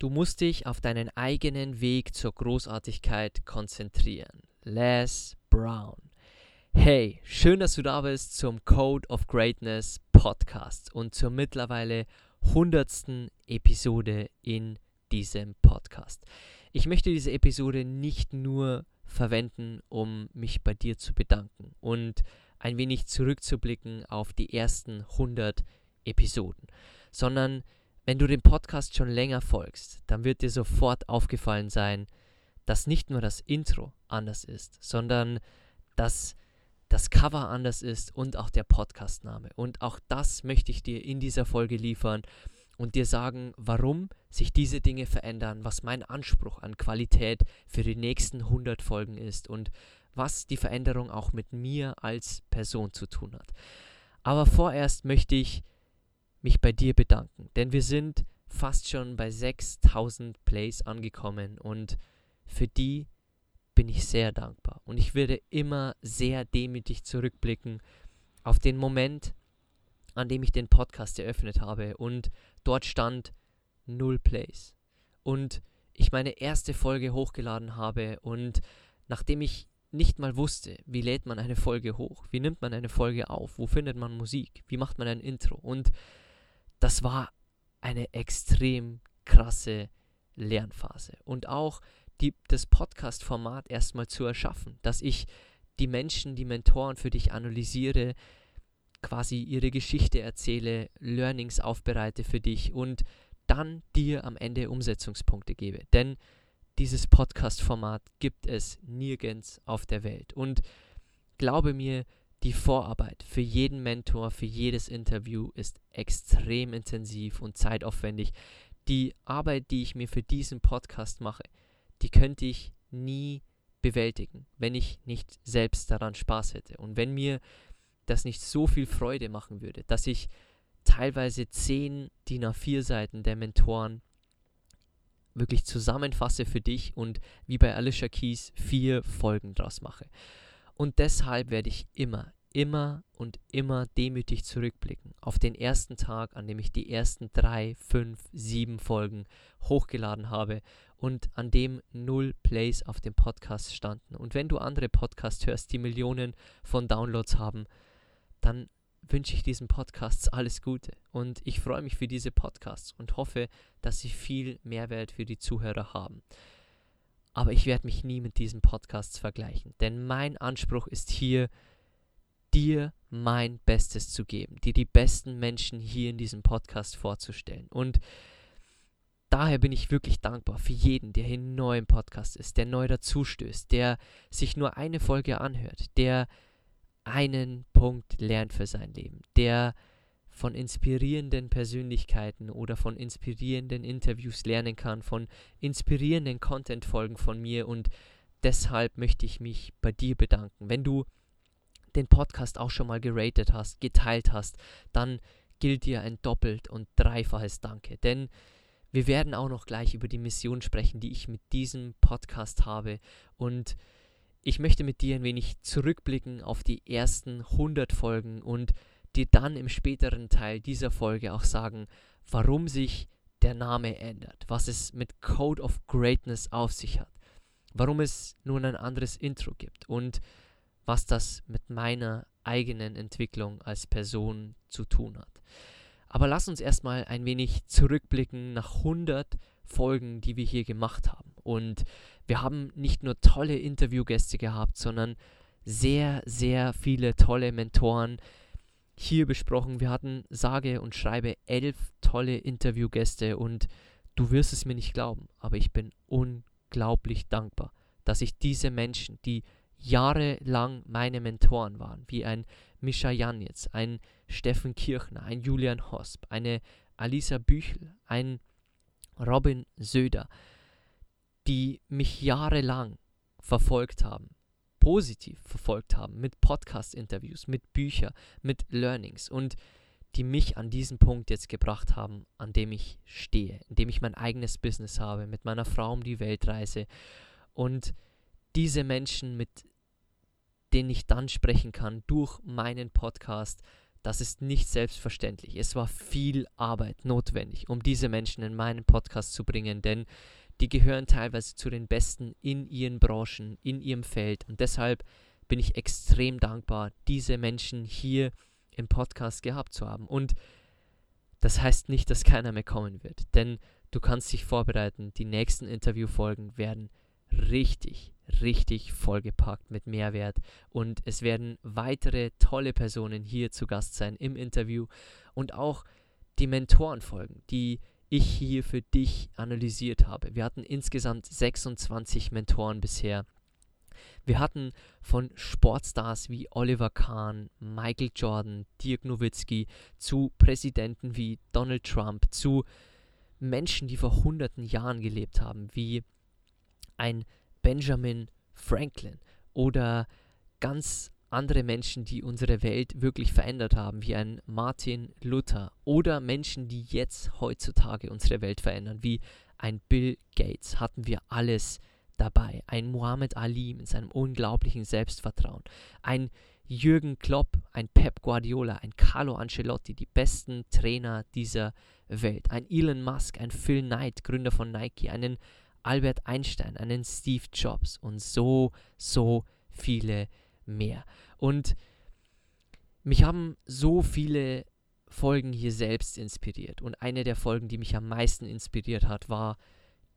Du musst dich auf deinen eigenen Weg zur Großartigkeit konzentrieren. Les Brown. Hey, schön, dass du da bist zum Code of Greatness Podcast und zur mittlerweile hundertsten Episode in diesem Podcast. Ich möchte diese Episode nicht nur verwenden, um mich bei dir zu bedanken und ein wenig zurückzublicken auf die ersten 100 Episoden, sondern wenn du dem Podcast schon länger folgst, dann wird dir sofort aufgefallen sein, dass nicht nur das Intro anders ist, sondern dass das Cover anders ist und auch der Podcastname. Und auch das möchte ich dir in dieser Folge liefern und dir sagen, warum sich diese Dinge verändern, was mein Anspruch an Qualität für die nächsten 100 Folgen ist und was die Veränderung auch mit mir als Person zu tun hat. Aber vorerst möchte ich mich bei dir bedanken, denn wir sind fast schon bei 6000 Plays angekommen und für die bin ich sehr dankbar. Und ich werde immer sehr demütig zurückblicken auf den Moment, an dem ich den Podcast eröffnet habe und dort stand null Plays. Und ich meine erste Folge hochgeladen habe und nachdem ich nicht mal wusste, wie lädt man eine Folge hoch, wie nimmt man eine Folge auf, wo findet man Musik, wie macht man ein Intro und das war eine extrem krasse Lernphase. Und auch die, das Podcast-Format erstmal zu erschaffen, dass ich die Menschen, die Mentoren für dich analysiere, quasi ihre Geschichte erzähle, Learnings aufbereite für dich und dann dir am Ende Umsetzungspunkte gebe. Denn dieses Podcast-Format gibt es nirgends auf der Welt. Und glaube mir, die Vorarbeit für jeden Mentor, für jedes Interview ist extrem intensiv und zeitaufwendig. Die Arbeit, die ich mir für diesen Podcast mache, die könnte ich nie bewältigen, wenn ich nicht selbst daran Spaß hätte. Und wenn mir das nicht so viel Freude machen würde, dass ich teilweise zehn DIN A4 Seiten der Mentoren wirklich zusammenfasse für dich und wie bei Alicia Keys vier Folgen draus mache. Und deshalb werde ich immer, immer und immer demütig zurückblicken auf den ersten Tag, an dem ich die ersten drei, fünf, sieben Folgen hochgeladen habe und an dem null Plays auf dem Podcast standen. Und wenn du andere Podcasts hörst, die Millionen von Downloads haben, dann wünsche ich diesen Podcasts alles Gute. Und ich freue mich für diese Podcasts und hoffe, dass sie viel Mehrwert für die Zuhörer haben. Aber ich werde mich nie mit diesen Podcasts vergleichen, denn mein Anspruch ist hier, dir mein Bestes zu geben, dir die besten Menschen hier in diesem Podcast vorzustellen. Und daher bin ich wirklich dankbar für jeden, der hier neu im Podcast ist, der neu dazustößt, der sich nur eine Folge anhört, der einen Punkt lernt für sein Leben, der von inspirierenden Persönlichkeiten oder von inspirierenden Interviews lernen kann, von inspirierenden Content-Folgen von mir und deshalb möchte ich mich bei dir bedanken. Wenn du den Podcast auch schon mal geratet hast, geteilt hast, dann gilt dir ein doppelt und dreifaches Danke. Denn wir werden auch noch gleich über die Mission sprechen, die ich mit diesem Podcast habe. Und ich möchte mit dir ein wenig zurückblicken auf die ersten 100 Folgen und dir dann im späteren Teil dieser Folge auch sagen, warum sich der Name ändert, was es mit Code of Greatness auf sich hat, warum es nun ein anderes Intro gibt und was das mit meiner eigenen Entwicklung als Person zu tun hat. Aber lass uns erstmal ein wenig zurückblicken nach 100 Folgen, die wir hier gemacht haben. Und wir haben nicht nur tolle Interviewgäste gehabt, sondern sehr, sehr viele tolle Mentoren hier besprochen. Wir hatten sage und schreibe elf tolle Interviewgäste und du wirst es mir nicht glauben, aber ich bin unglaublich dankbar, dass ich diese Menschen, die jahrelang meine Mentoren waren, wie ein Mischa Janitz, ein Steffen Kirchner, ein Julian Hosp, eine Alisa Büchel, ein Robin Söder, die mich jahrelang verfolgt haben, positiv verfolgt haben, mit Podcast-Interviews, mit Büchern, mit Learnings und die mich an diesen Punkt jetzt gebracht haben, an dem ich stehe, in dem ich mein eigenes Business habe, mit meiner Frau um die Welt reise und diese Menschen, mit denen ich dann sprechen kann durch meinen Podcast, das ist nicht selbstverständlich. Es war viel Arbeit notwendig, um diese Menschen in meinen Podcast zu bringen, denn die gehören teilweise zu den Besten in ihren Branchen, in ihrem Feld. Und deshalb bin ich extrem dankbar, diese Menschen hier im Podcast gehabt zu haben. Und das heißt nicht, dass keiner mehr kommen wird, denn du kannst dich vorbereiten. Die nächsten Interviewfolgen werden richtig, richtig vollgepackt mit Mehrwert. Und es werden weitere tolle Personen hier zu Gast sein im Interview und auch die Mentorenfolgen, die ich hier für dich analysiert habe. Wir hatten insgesamt 26 Mentoren bisher. Wir hatten von Sportstars wie Oliver Kahn, Michael Jordan, Dirk Nowitzki zu Präsidenten wie Donald Trump, zu Menschen, die vor hunderten Jahren gelebt haben, wie ein Benjamin Franklin oder ganz andere Menschen, die unsere Welt wirklich verändert haben, wie ein Martin Luther oder Menschen, die jetzt heutzutage unsere Welt verändern, wie ein Bill Gates, hatten wir alles dabei. Ein Muhammad Ali mit seinem unglaublichen Selbstvertrauen, ein Jürgen Klopp, ein Pep Guardiola, ein Carlo Ancelotti, die besten Trainer dieser Welt, ein Elon Musk, ein Phil Knight, Gründer von Nike, einen Albert Einstein, einen Steve Jobs und so, so viele mehr. Und mich haben so viele Folgen hier selbst inspiriert. Und eine der Folgen, die mich am meisten inspiriert hat, war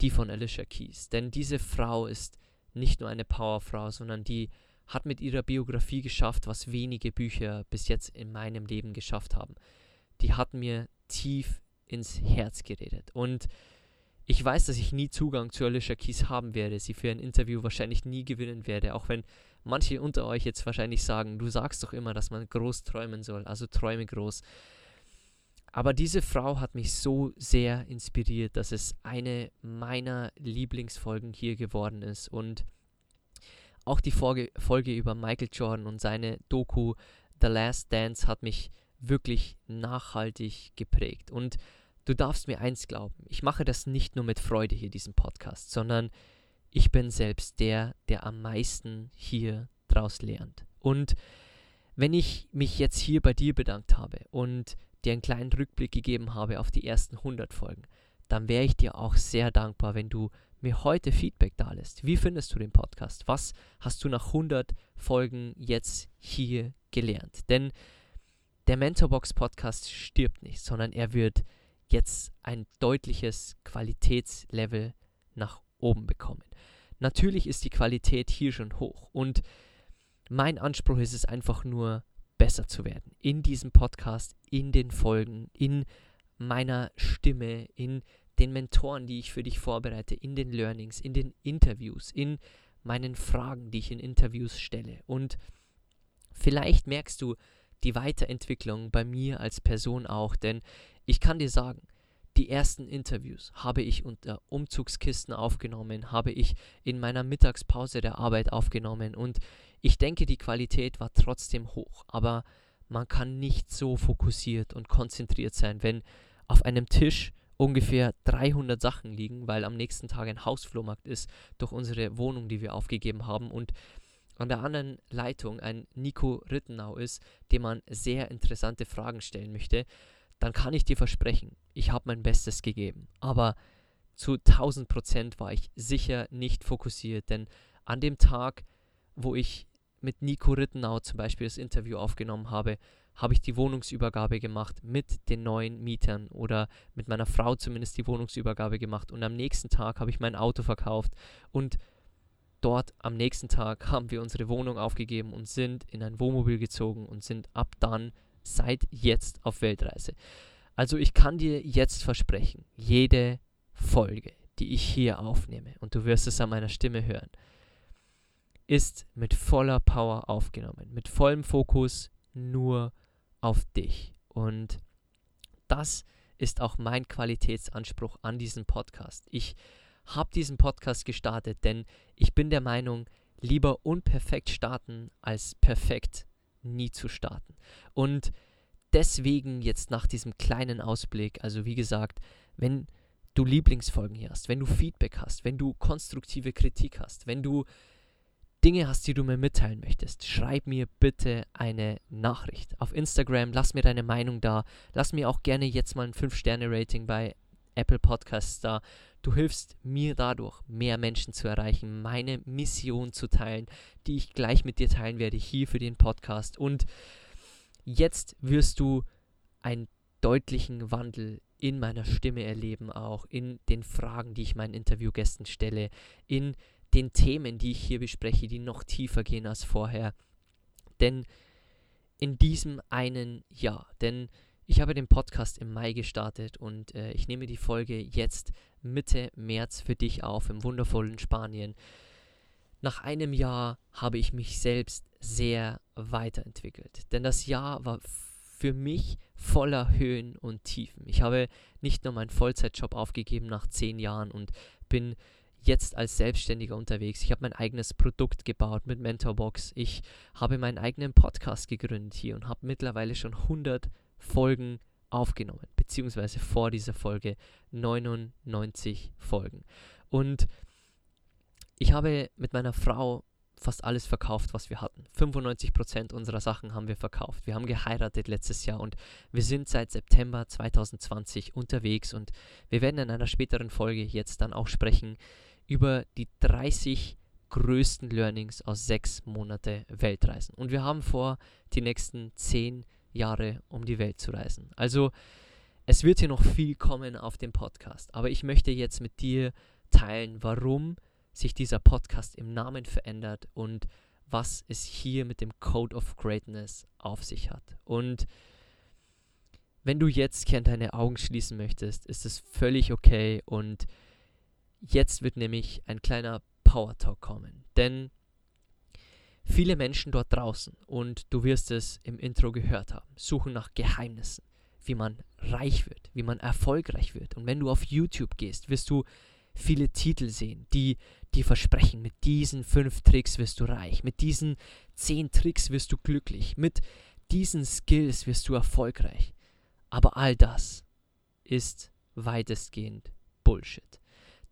die von Alicia Keys. Denn diese Frau ist nicht nur eine Powerfrau, sondern die hat mit ihrer Biografie geschafft, was wenige Bücher bis jetzt in meinem Leben geschafft haben. Die hat mir tief ins Herz geredet. Und ich weiß, dass ich nie Zugang zu Alicia Keys haben werde, sie für ein Interview wahrscheinlich nie gewinnen werde, auch wenn manche unter euch jetzt wahrscheinlich sagen, du sagst doch immer, dass man groß träumen soll, also träume groß. Aber diese Frau hat mich so sehr inspiriert, dass es eine meiner Lieblingsfolgen hier geworden ist. Und auch die Folge, Folge über Michael Jordan und seine Doku The Last Dance hat mich wirklich nachhaltig geprägt. Und du darfst mir eins glauben, ich mache das nicht nur mit Freude hier, diesen Podcast, sondern ich bin selbst der, der am meisten hier draus lernt. Und wenn ich mich jetzt hier bei dir bedankt habe und dir einen kleinen Rückblick gegeben habe auf die ersten 100 Folgen, dann wäre ich dir auch sehr dankbar, wenn du mir heute Feedback da lässt. Wie findest du den Podcast? Was hast du nach 100 Folgen jetzt hier gelernt? Denn der Mentorbox Podcast stirbt nicht, sondern er wird jetzt ein deutliches Qualitätslevel nach oben bekommen. Natürlich ist die Qualität hier schon hoch und mein Anspruch ist es einfach nur, besser zu werden. In diesem Podcast, in den Folgen, in meiner Stimme, in den Mentoren, die ich für dich vorbereite, in den Learnings, in den Interviews, in meinen Fragen, die ich in Interviews stelle. Und vielleicht merkst du die Weiterentwicklung bei mir als Person auch, denn ich kann dir sagen, die ersten Interviews habe ich unter Umzugskisten aufgenommen, habe ich in meiner Mittagspause der Arbeit aufgenommen und ich denke, die Qualität war trotzdem hoch, aber man kann nicht so fokussiert und konzentriert sein, wenn auf einem Tisch ungefähr 300 Sachen liegen, weil am nächsten Tag ein Hausflohmarkt ist durch unsere Wohnung, die wir aufgegeben haben. Und an der anderen Leitung ein Nico Rittenau ist, dem man sehr interessante Fragen stellen möchte dann kann ich dir versprechen, ich habe mein Bestes gegeben. Aber zu 1000 Prozent war ich sicher nicht fokussiert, denn an dem Tag, wo ich mit Nico Rittenau zum Beispiel das Interview aufgenommen habe, habe ich die Wohnungsübergabe gemacht mit den neuen Mietern oder mit meiner Frau zumindest die Wohnungsübergabe gemacht und am nächsten Tag habe ich mein Auto verkauft und dort am nächsten Tag haben wir unsere Wohnung aufgegeben und sind in ein Wohnmobil gezogen und sind ab dann seit jetzt auf Weltreise. Also ich kann dir jetzt versprechen, jede Folge, die ich hier aufnehme, und du wirst es an meiner Stimme hören, ist mit voller Power aufgenommen, mit vollem Fokus nur auf dich. Und das ist auch mein Qualitätsanspruch an diesem Podcast. Ich habe diesen Podcast gestartet, denn ich bin der Meinung, lieber unperfekt starten als perfekt nie zu starten. Und deswegen jetzt nach diesem kleinen Ausblick, also wie gesagt, wenn du Lieblingsfolgen hier hast, wenn du Feedback hast, wenn du konstruktive Kritik hast, wenn du Dinge hast, die du mir mitteilen möchtest, schreib mir bitte eine Nachricht auf Instagram, lass mir deine Meinung da, lass mir auch gerne jetzt mal ein 5-Sterne-Rating bei Apple Podcasts da. Du hilfst mir dadurch, mehr Menschen zu erreichen, meine Mission zu teilen, die ich gleich mit dir teilen werde hier für den Podcast. Und jetzt wirst du einen deutlichen Wandel in meiner Stimme erleben, auch in den Fragen, die ich meinen Interviewgästen stelle, in den Themen, die ich hier bespreche, die noch tiefer gehen als vorher. Denn in diesem einen Jahr, denn ich habe den Podcast im Mai gestartet und äh, ich nehme die Folge jetzt Mitte März für dich auf im wundervollen Spanien. Nach einem Jahr habe ich mich selbst sehr weiterentwickelt, denn das Jahr war für mich voller Höhen und Tiefen. Ich habe nicht nur meinen Vollzeitjob aufgegeben nach zehn Jahren und bin jetzt als Selbstständiger unterwegs. Ich habe mein eigenes Produkt gebaut mit Mentorbox. Ich habe meinen eigenen Podcast gegründet hier und habe mittlerweile schon 100 Folgen aufgenommen, beziehungsweise vor dieser Folge 99 Folgen. Und ich habe mit meiner Frau fast alles verkauft, was wir hatten. 95% unserer Sachen haben wir verkauft. Wir haben geheiratet letztes Jahr und wir sind seit September 2020 unterwegs und wir werden in einer späteren Folge jetzt dann auch sprechen über die 30 größten Learnings aus sechs Monate Weltreisen. Und wir haben vor, die nächsten 10 Jahre um die Welt zu reisen. Also es wird hier noch viel kommen auf dem Podcast, aber ich möchte jetzt mit dir teilen, warum sich dieser Podcast im Namen verändert und was es hier mit dem Code of Greatness auf sich hat. Und wenn du jetzt gern deine Augen schließen möchtest, ist es völlig okay und jetzt wird nämlich ein kleiner Power Talk kommen, denn Viele Menschen dort draußen, und du wirst es im Intro gehört haben, suchen nach Geheimnissen, wie man reich wird, wie man erfolgreich wird. Und wenn du auf YouTube gehst, wirst du viele Titel sehen, die dir versprechen, mit diesen fünf Tricks wirst du reich, mit diesen zehn Tricks wirst du glücklich, mit diesen Skills wirst du erfolgreich. Aber all das ist weitestgehend Bullshit.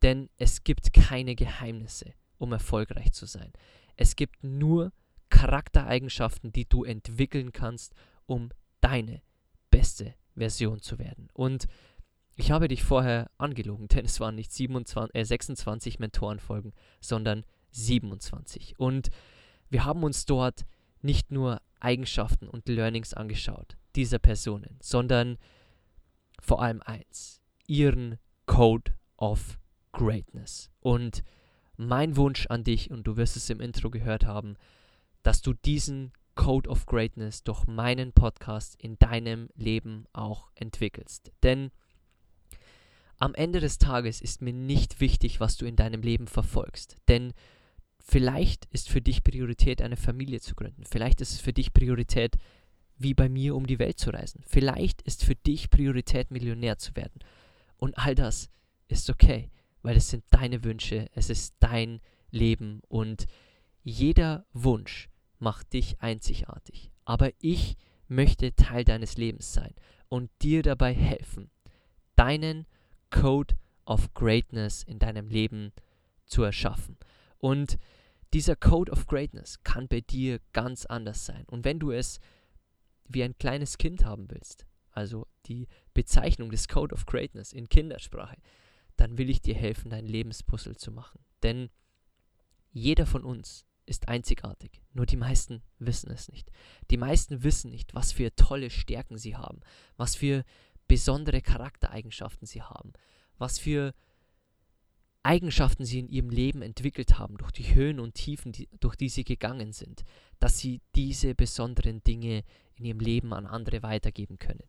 Denn es gibt keine Geheimnisse, um erfolgreich zu sein. Es gibt nur Charaktereigenschaften, die du entwickeln kannst, um deine beste Version zu werden. Und ich habe dich vorher angelogen, denn es waren nicht 27, äh, 26 Mentorenfolgen, sondern 27. Und wir haben uns dort nicht nur Eigenschaften und Learnings angeschaut dieser Personen, sondern vor allem eins, ihren Code of Greatness. Und mein Wunsch an dich, und du wirst es im Intro gehört haben, dass du diesen Code of Greatness durch meinen Podcast in deinem Leben auch entwickelst. Denn am Ende des Tages ist mir nicht wichtig, was du in deinem Leben verfolgst. Denn vielleicht ist für dich Priorität, eine Familie zu gründen. Vielleicht ist es für dich Priorität, wie bei mir, um die Welt zu reisen. Vielleicht ist für dich Priorität, Millionär zu werden. Und all das ist okay weil es sind deine Wünsche, es ist dein Leben und jeder Wunsch macht dich einzigartig. Aber ich möchte Teil deines Lebens sein und dir dabei helfen, deinen Code of Greatness in deinem Leben zu erschaffen. Und dieser Code of Greatness kann bei dir ganz anders sein. Und wenn du es wie ein kleines Kind haben willst, also die Bezeichnung des Code of Greatness in Kindersprache, dann will ich dir helfen, dein Lebenspuzzle zu machen. Denn jeder von uns ist einzigartig. Nur die meisten wissen es nicht. Die meisten wissen nicht, was für tolle Stärken sie haben, was für besondere Charaktereigenschaften sie haben, was für Eigenschaften sie in ihrem Leben entwickelt haben, durch die Höhen und Tiefen, die, durch die sie gegangen sind, dass sie diese besonderen Dinge in ihrem Leben an andere weitergeben können.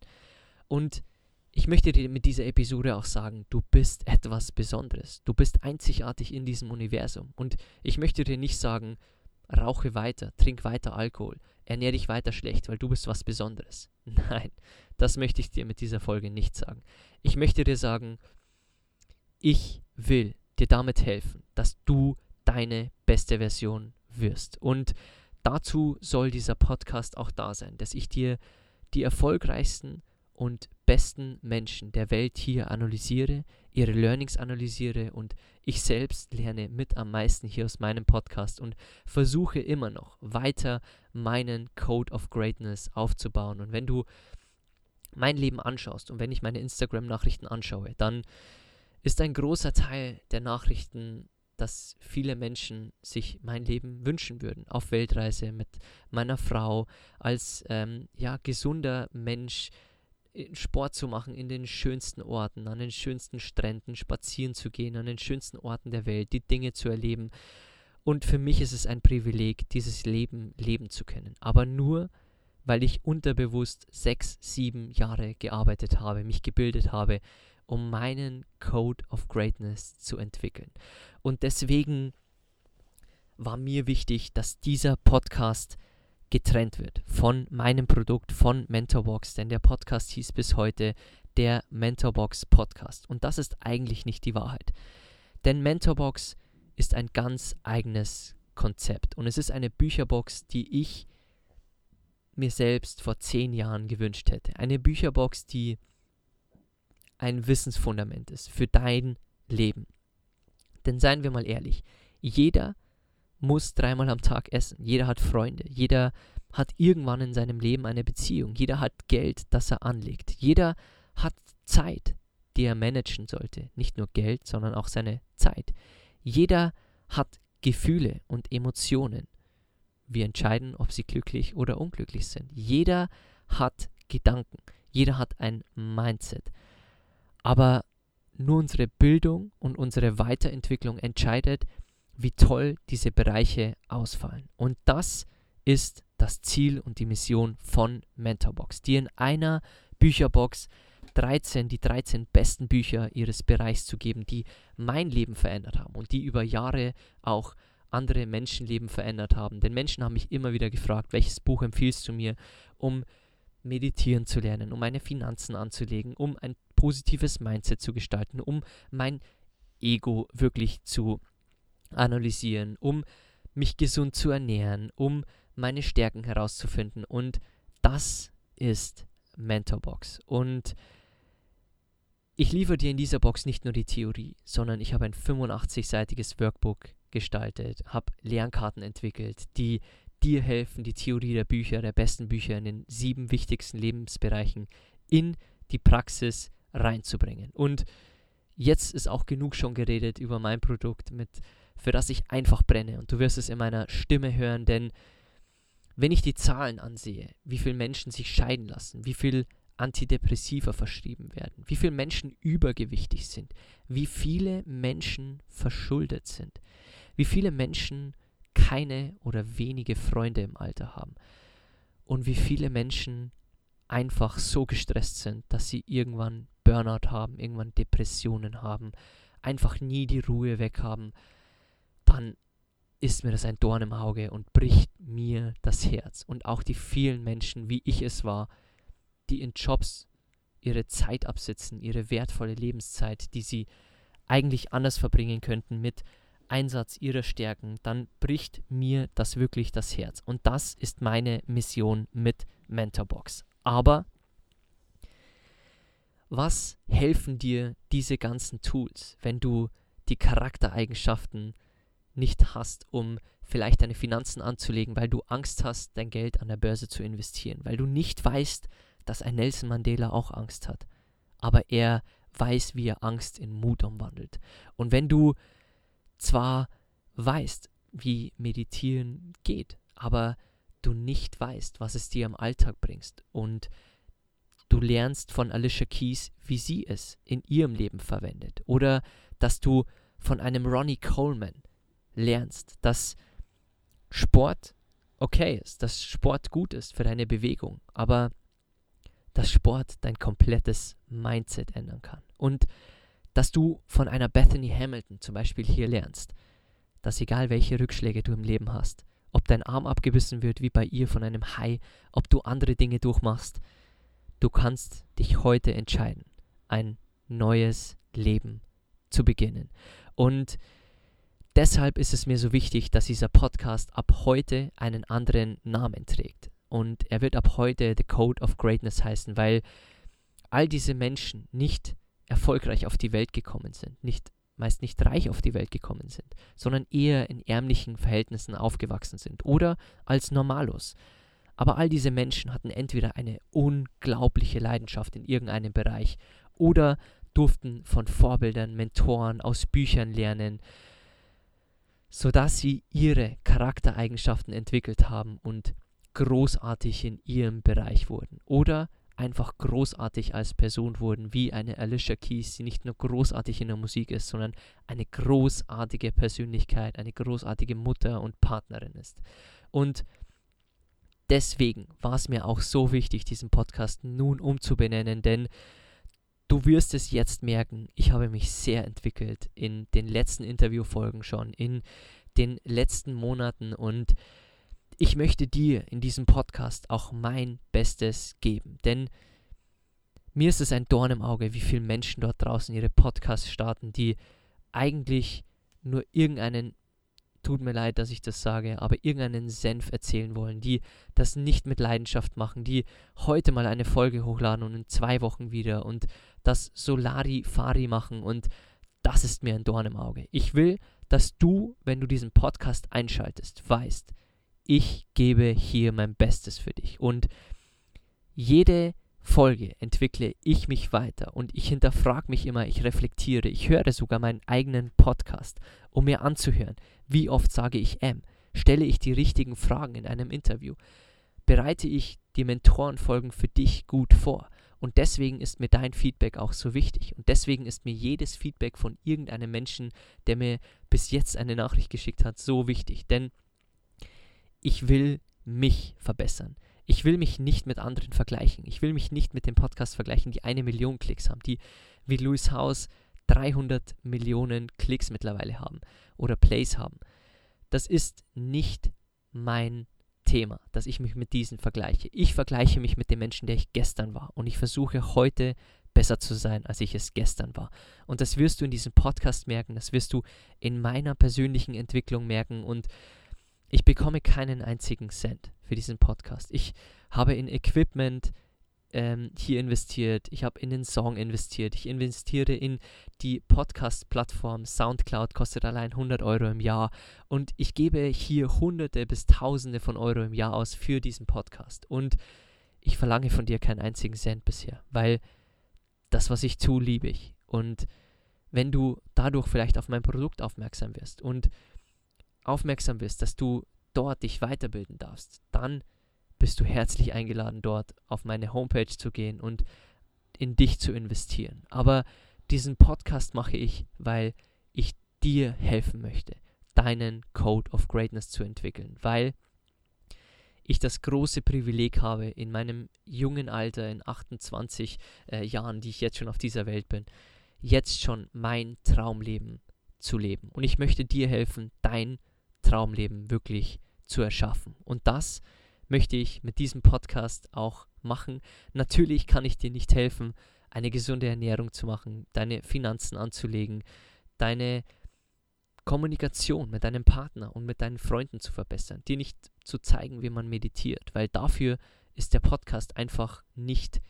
Und ich möchte dir mit dieser Episode auch sagen, du bist etwas Besonderes. Du bist einzigartig in diesem Universum. Und ich möchte dir nicht sagen, rauche weiter, trink weiter Alkohol, ernähre dich weiter schlecht, weil du bist was Besonderes. Nein, das möchte ich dir mit dieser Folge nicht sagen. Ich möchte dir sagen, ich will dir damit helfen, dass du deine beste Version wirst. Und dazu soll dieser Podcast auch da sein, dass ich dir die erfolgreichsten und besten Menschen der Welt hier analysiere, ihre Learnings analysiere und ich selbst lerne mit am meisten hier aus meinem Podcast und versuche immer noch weiter meinen Code of Greatness aufzubauen. Und wenn du mein Leben anschaust und wenn ich meine Instagram-Nachrichten anschaue, dann ist ein großer Teil der Nachrichten, dass viele Menschen sich mein Leben wünschen würden. Auf Weltreise mit meiner Frau, als ähm, ja, gesunder Mensch Sport zu machen in den schönsten Orten, an den schönsten Stränden, spazieren zu gehen, an den schönsten Orten der Welt, die Dinge zu erleben. Und für mich ist es ein Privileg, dieses Leben leben zu können. Aber nur, weil ich unterbewusst sechs, sieben Jahre gearbeitet habe, mich gebildet habe, um meinen Code of Greatness zu entwickeln. Und deswegen war mir wichtig, dass dieser Podcast getrennt wird von meinem Produkt, von Mentorbox, denn der Podcast hieß bis heute der Mentorbox Podcast. Und das ist eigentlich nicht die Wahrheit. Denn Mentorbox ist ein ganz eigenes Konzept und es ist eine Bücherbox, die ich mir selbst vor zehn Jahren gewünscht hätte. Eine Bücherbox, die ein Wissensfundament ist für dein Leben. Denn seien wir mal ehrlich, jeder muss dreimal am Tag essen, jeder hat Freunde, jeder hat irgendwann in seinem Leben eine Beziehung, jeder hat Geld, das er anlegt, jeder hat Zeit, die er managen sollte, nicht nur Geld, sondern auch seine Zeit. Jeder hat Gefühle und Emotionen. Wir entscheiden, ob sie glücklich oder unglücklich sind. Jeder hat Gedanken, jeder hat ein Mindset. Aber nur unsere Bildung und unsere Weiterentwicklung entscheidet, wie toll diese Bereiche ausfallen. Und das ist das Ziel und die Mission von Mentorbox, dir in einer Bücherbox 13, die 13 besten Bücher ihres Bereichs zu geben, die mein Leben verändert haben und die über Jahre auch andere Menschenleben verändert haben. Denn Menschen haben mich immer wieder gefragt, welches Buch empfiehlst du mir, um meditieren zu lernen, um meine Finanzen anzulegen, um ein positives Mindset zu gestalten, um mein Ego wirklich zu analysieren, um mich gesund zu ernähren, um meine Stärken herauszufinden. Und das ist Mentorbox. Und ich liefere dir in dieser Box nicht nur die Theorie, sondern ich habe ein 85-seitiges Workbook gestaltet, habe Lernkarten entwickelt, die dir helfen, die Theorie der Bücher, der besten Bücher in den sieben wichtigsten Lebensbereichen in die Praxis reinzubringen. Und jetzt ist auch genug schon geredet über mein Produkt, mit, für das ich einfach brenne. Und du wirst es in meiner Stimme hören, denn wenn ich die Zahlen ansehe, wie viele Menschen sich scheiden lassen, wie viel Antidepressiva verschrieben werden, wie viele Menschen übergewichtig sind, wie viele Menschen verschuldet sind, wie viele Menschen keine oder wenige Freunde im Alter haben und wie viele Menschen einfach so gestresst sind, dass sie irgendwann Burnout haben, irgendwann Depressionen haben, einfach nie die Ruhe weg haben, dann ist mir das ein Dorn im Auge und bricht mir das Herz. Und auch die vielen Menschen, wie ich es war, die in Jobs ihre Zeit absitzen, ihre wertvolle Lebenszeit, die sie eigentlich anders verbringen könnten mit Einsatz ihrer Stärken, dann bricht mir das wirklich das Herz. Und das ist meine Mission mit Mentorbox. Aber was helfen dir diese ganzen Tools, wenn du die Charaktereigenschaften nicht hast, um vielleicht deine Finanzen anzulegen, weil du Angst hast, dein Geld an der Börse zu investieren, weil du nicht weißt, dass ein Nelson Mandela auch Angst hat, aber er weiß, wie er Angst in Mut umwandelt. Und wenn du zwar weißt, wie Meditieren geht, aber du nicht weißt, was es dir im Alltag bringst und du lernst von Alicia Keys, wie sie es in ihrem Leben verwendet oder dass du von einem Ronnie Coleman lernst, dass Sport okay ist, dass Sport gut ist für deine Bewegung, aber dass Sport dein komplettes Mindset ändern kann. Und dass du von einer Bethany Hamilton zum Beispiel hier lernst, dass egal welche Rückschläge du im Leben hast, ob dein Arm abgebissen wird wie bei ihr von einem Hai, ob du andere Dinge durchmachst, du kannst dich heute entscheiden, ein neues Leben zu beginnen. Und deshalb ist es mir so wichtig, dass dieser Podcast ab heute einen anderen Namen trägt. Und er wird ab heute The Code of Greatness heißen, weil all diese Menschen nicht erfolgreich auf die Welt gekommen sind, nicht meist nicht reich auf die Welt gekommen sind, sondern eher in ärmlichen Verhältnissen aufgewachsen sind oder als Normalos. Aber all diese Menschen hatten entweder eine unglaubliche Leidenschaft in irgendeinem Bereich oder durften von Vorbildern, Mentoren aus Büchern lernen, sodass sie ihre Charaktereigenschaften entwickelt haben und großartig in ihrem Bereich wurden. Oder einfach großartig als Person wurden, wie eine Alicia Keys, die nicht nur großartig in der Musik ist, sondern eine großartige Persönlichkeit, eine großartige Mutter und Partnerin ist. Und deswegen war es mir auch so wichtig, diesen Podcast nun umzubenennen, denn Du wirst es jetzt merken, ich habe mich sehr entwickelt in den letzten Interviewfolgen schon, in den letzten Monaten und ich möchte dir in diesem Podcast auch mein Bestes geben, denn mir ist es ein Dorn im Auge, wie viele Menschen dort draußen ihre Podcasts starten, die eigentlich nur irgendeinen tut mir leid, dass ich das sage, aber irgendeinen Senf erzählen wollen, die das nicht mit Leidenschaft machen, die heute mal eine Folge hochladen und in zwei Wochen wieder und das Solari-Fari machen und das ist mir ein Dorn im Auge. Ich will, dass du, wenn du diesen Podcast einschaltest, weißt, ich gebe hier mein Bestes für dich und jede Folge entwickle ich mich weiter und ich hinterfrage mich immer, ich reflektiere, ich höre sogar meinen eigenen Podcast, um mir anzuhören, wie oft sage ich M, stelle ich die richtigen Fragen in einem Interview, bereite ich die Mentorenfolgen für dich gut vor. Und deswegen ist mir dein Feedback auch so wichtig. Und deswegen ist mir jedes Feedback von irgendeinem Menschen, der mir bis jetzt eine Nachricht geschickt hat, so wichtig. Denn ich will mich verbessern. Ich will mich nicht mit anderen vergleichen. Ich will mich nicht mit dem Podcast vergleichen, die eine Million Klicks haben, die wie Louis House 300 Millionen Klicks mittlerweile haben oder Plays haben. Das ist nicht mein Thema, dass ich mich mit diesen vergleiche. Ich vergleiche mich mit dem Menschen, der ich gestern war und ich versuche heute besser zu sein, als ich es gestern war. Und das wirst du in diesem Podcast merken, das wirst du in meiner persönlichen Entwicklung merken und ich bekomme keinen einzigen Cent für diesen Podcast. Ich habe in Equipment ähm, hier investiert, ich habe in den Song investiert, ich investiere in die Podcast-Plattform. SoundCloud, kostet allein 100 Euro im Jahr. Und ich gebe hier Hunderte bis Tausende von Euro im Jahr aus für diesen Podcast. Und ich verlange von dir keinen einzigen Cent bisher, weil das, was ich tue, liebe ich. Und wenn du dadurch vielleicht auf mein Produkt aufmerksam wirst und aufmerksam bist, dass du dort dich weiterbilden darfst, dann bist du herzlich eingeladen, dort auf meine Homepage zu gehen und in dich zu investieren. Aber diesen Podcast mache ich, weil ich dir helfen möchte, deinen Code of Greatness zu entwickeln, weil ich das große Privileg habe, in meinem jungen Alter, in 28 äh, Jahren, die ich jetzt schon auf dieser Welt bin, jetzt schon mein Traumleben zu leben. Und ich möchte dir helfen, dein wirklich zu erschaffen. Und das möchte ich mit diesem Podcast auch machen. Natürlich kann ich dir nicht helfen, eine gesunde Ernährung zu machen, deine Finanzen anzulegen, deine Kommunikation mit deinem Partner und mit deinen Freunden zu verbessern, dir nicht zu zeigen, wie man meditiert, weil dafür ist der Podcast einfach nicht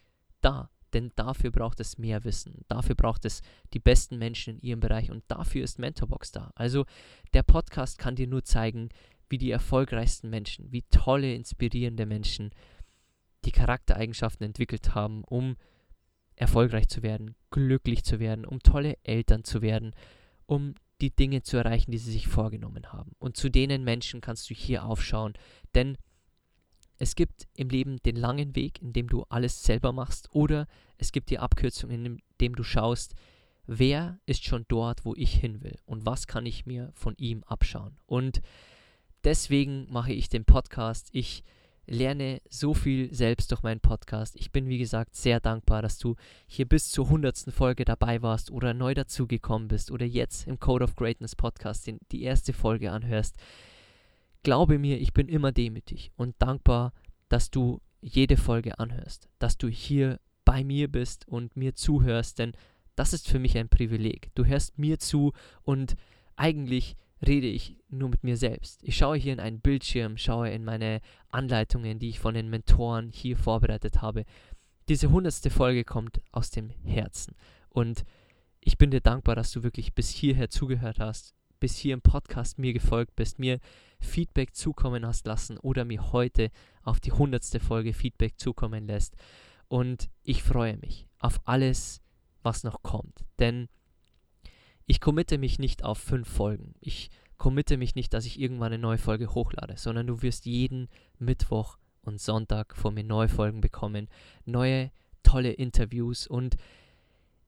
da. Denn dafür braucht es mehr Wissen, dafür braucht es die besten Menschen in ihrem Bereich und dafür ist Mentorbox da. Also der Podcast kann dir nur zeigen, wie die erfolgreichsten Menschen, wie tolle, inspirierende Menschen die Charaktereigenschaften entwickelt haben, um erfolgreich zu werden, glücklich zu werden, um tolle Eltern zu werden, um die Dinge zu erreichen, die sie sich vorgenommen haben. Und zu denen Menschen kannst du hier aufschauen, denn es gibt im Leben den langen Weg, in dem du alles selber machst, oder es gibt die Abkürzung, in dem du schaust, wer ist schon dort, wo ich hin will und was kann ich mir von ihm abschauen. Und deswegen mache ich den Podcast. Ich lerne so viel selbst durch meinen Podcast. Ich bin, wie gesagt, sehr dankbar, dass du hier bis zur hundertsten Folge dabei warst oder neu dazugekommen bist oder jetzt im Code of Greatness Podcast die erste Folge anhörst. Glaube mir, ich bin immer demütig und dankbar, dass du jede Folge anhörst, dass du hier bei mir bist und mir zuhörst, denn das ist für mich ein Privileg. Du hörst mir zu und eigentlich rede ich nur mit mir selbst. Ich schaue hier in einen Bildschirm, schaue in meine Anleitungen, die ich von den Mentoren hier vorbereitet habe. Diese hundertste Folge kommt aus dem Herzen. Und ich bin dir dankbar, dass du wirklich bis hierher zugehört hast, bis hier im Podcast mir gefolgt bist, mir Feedback zukommen hast lassen oder mir heute auf die hundertste Folge Feedback zukommen lässt. Und ich freue mich auf alles, was noch kommt. Denn ich committe mich nicht auf fünf Folgen. Ich committe mich nicht, dass ich irgendwann eine neue Folge hochlade, sondern du wirst jeden Mittwoch und Sonntag von mir neue Folgen bekommen, neue tolle Interviews und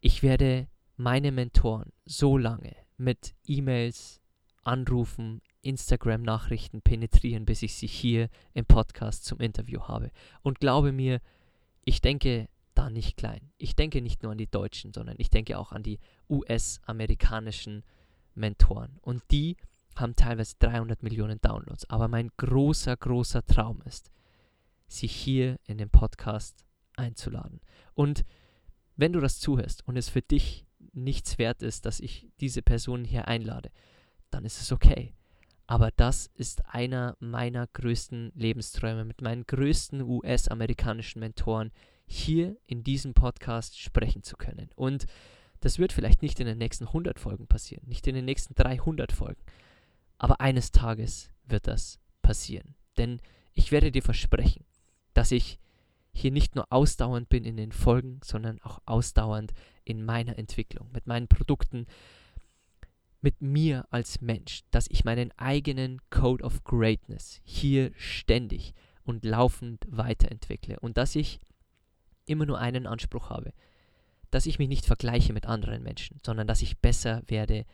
ich werde meine Mentoren so lange mit E-Mails, Anrufen, Instagram-Nachrichten penetrieren, bis ich sie hier im Podcast zum Interview habe. Und glaube mir, ich denke da nicht klein. Ich denke nicht nur an die Deutschen, sondern ich denke auch an die US-amerikanischen Mentoren. Und die haben teilweise 300 Millionen Downloads. Aber mein großer, großer Traum ist, sie hier in den Podcast einzuladen. Und wenn du das zuhörst und es für dich nichts wert ist, dass ich diese Person hier einlade, dann ist es okay. Aber das ist einer meiner größten Lebensträume mit meinen größten US-amerikanischen Mentoren, hier in diesem Podcast sprechen zu können. Und das wird vielleicht nicht in den nächsten 100 Folgen passieren, nicht in den nächsten 300 Folgen, aber eines Tages wird das passieren. Denn ich werde dir versprechen, dass ich hier nicht nur ausdauernd bin in den Folgen, sondern auch ausdauernd in meiner Entwicklung, mit meinen Produkten, mit mir als Mensch, dass ich meinen eigenen Code of Greatness hier ständig und laufend weiterentwickle und dass ich immer nur einen Anspruch habe, dass ich mich nicht vergleiche mit anderen Menschen, sondern dass ich besser werde,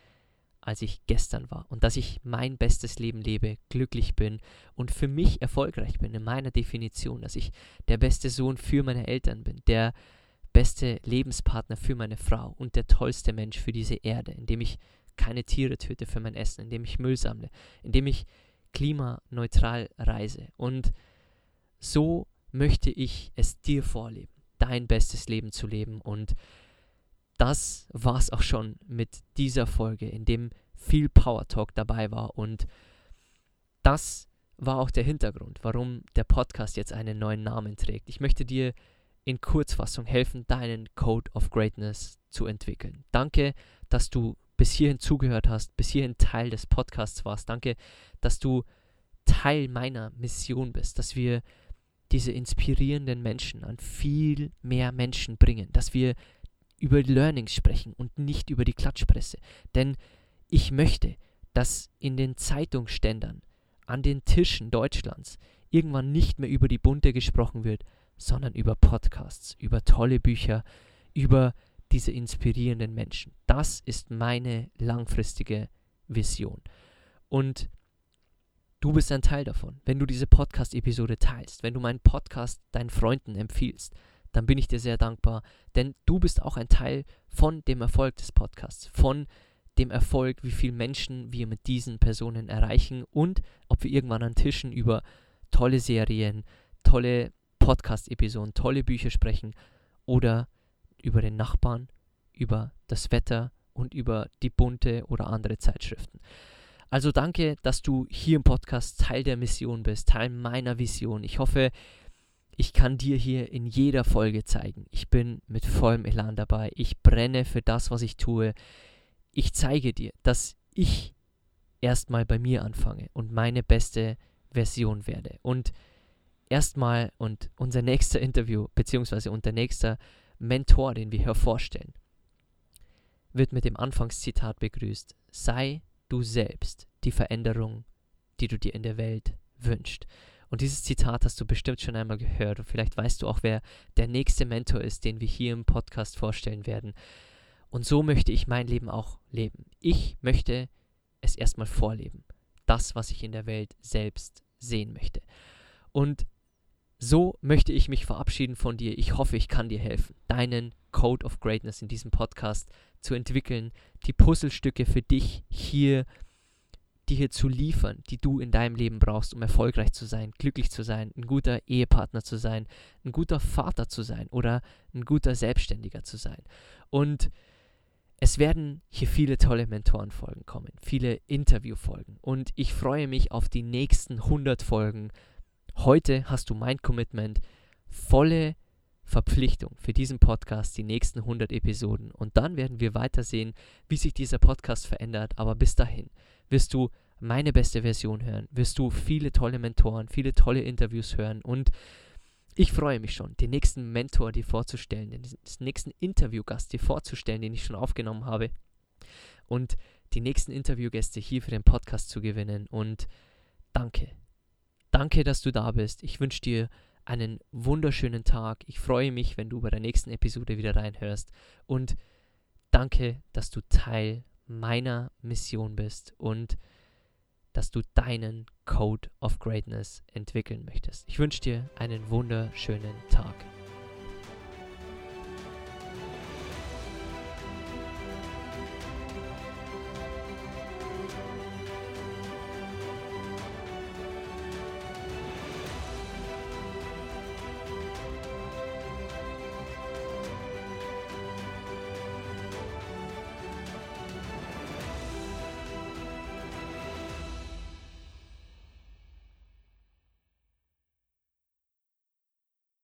als ich gestern war und dass ich mein bestes Leben lebe, glücklich bin und für mich erfolgreich bin in meiner Definition, dass ich der beste Sohn für meine Eltern bin, der beste Lebenspartner für meine Frau und der tollste Mensch für diese Erde, indem ich keine Tiere töte für mein Essen, indem ich Müll sammle, indem ich klimaneutral reise. Und so möchte ich es dir vorleben dein bestes Leben zu leben. Und das war es auch schon mit dieser Folge, in dem viel Power Talk dabei war. Und das war auch der Hintergrund, warum der Podcast jetzt einen neuen Namen trägt. Ich möchte dir in Kurzfassung helfen, deinen Code of Greatness zu entwickeln. Danke, dass du bis hierhin zugehört hast, bis hierhin Teil des Podcasts warst. Danke, dass du Teil meiner Mission bist, dass wir diese inspirierenden Menschen an viel mehr Menschen bringen, dass wir über Learnings sprechen und nicht über die Klatschpresse. Denn ich möchte, dass in den Zeitungsständern, an den Tischen Deutschlands irgendwann nicht mehr über die Bunte gesprochen wird, sondern über Podcasts, über tolle Bücher, über diese inspirierenden Menschen. Das ist meine langfristige Vision. Und Du bist ein Teil davon. Wenn du diese Podcast-Episode teilst, wenn du meinen Podcast deinen Freunden empfiehlst, dann bin ich dir sehr dankbar, denn du bist auch ein Teil von dem Erfolg des Podcasts, von dem Erfolg, wie viele Menschen wir mit diesen Personen erreichen und ob wir irgendwann an Tischen über tolle Serien, tolle Podcast-Episoden, tolle Bücher sprechen oder über den Nachbarn, über das Wetter und über die bunte oder andere Zeitschriften. Also danke, dass du hier im Podcast Teil der Mission bist, Teil meiner Vision. Ich hoffe, ich kann dir hier in jeder Folge zeigen. Ich bin mit vollem Elan dabei. Ich brenne für das, was ich tue. Ich zeige dir, dass ich erstmal bei mir anfange und meine beste Version werde. Und erstmal und unser nächster Interview, beziehungsweise unser nächster Mentor, den wir hier vorstellen, wird mit dem Anfangszitat begrüßt. Sei du selbst die Veränderung, die du dir in der Welt wünschst. Und dieses Zitat hast du bestimmt schon einmal gehört und vielleicht weißt du auch, wer der nächste Mentor ist, den wir hier im Podcast vorstellen werden. Und so möchte ich mein Leben auch leben. Ich möchte es erstmal vorleben. Das, was ich in der Welt selbst sehen möchte. Und so möchte ich mich verabschieden von dir. Ich hoffe, ich kann dir helfen, deinen Code of Greatness in diesem Podcast zu entwickeln, die Puzzlestücke für dich hier die hier zu liefern, die du in deinem Leben brauchst, um erfolgreich zu sein, glücklich zu sein, ein guter Ehepartner zu sein, ein guter Vater zu sein oder ein guter Selbstständiger zu sein. Und es werden hier viele tolle Mentorenfolgen kommen, viele Interviewfolgen und ich freue mich auf die nächsten 100 Folgen. Heute hast du mein Commitment, volle Verpflichtung für diesen Podcast, die nächsten 100 Episoden und dann werden wir weitersehen, wie sich dieser Podcast verändert, aber bis dahin wirst du meine beste Version hören, wirst du viele tolle Mentoren, viele tolle Interviews hören und ich freue mich schon, den nächsten Mentor dir vorzustellen, den nächsten Interviewgast dir vorzustellen, den ich schon aufgenommen habe und die nächsten Interviewgäste hier für den Podcast zu gewinnen und danke. Danke, dass du da bist. Ich wünsche dir einen wunderschönen Tag. Ich freue mich, wenn du bei der nächsten Episode wieder reinhörst und danke, dass du Teil meiner Mission bist und dass du deinen Code of Greatness entwickeln möchtest. Ich wünsche dir einen wunderschönen Tag.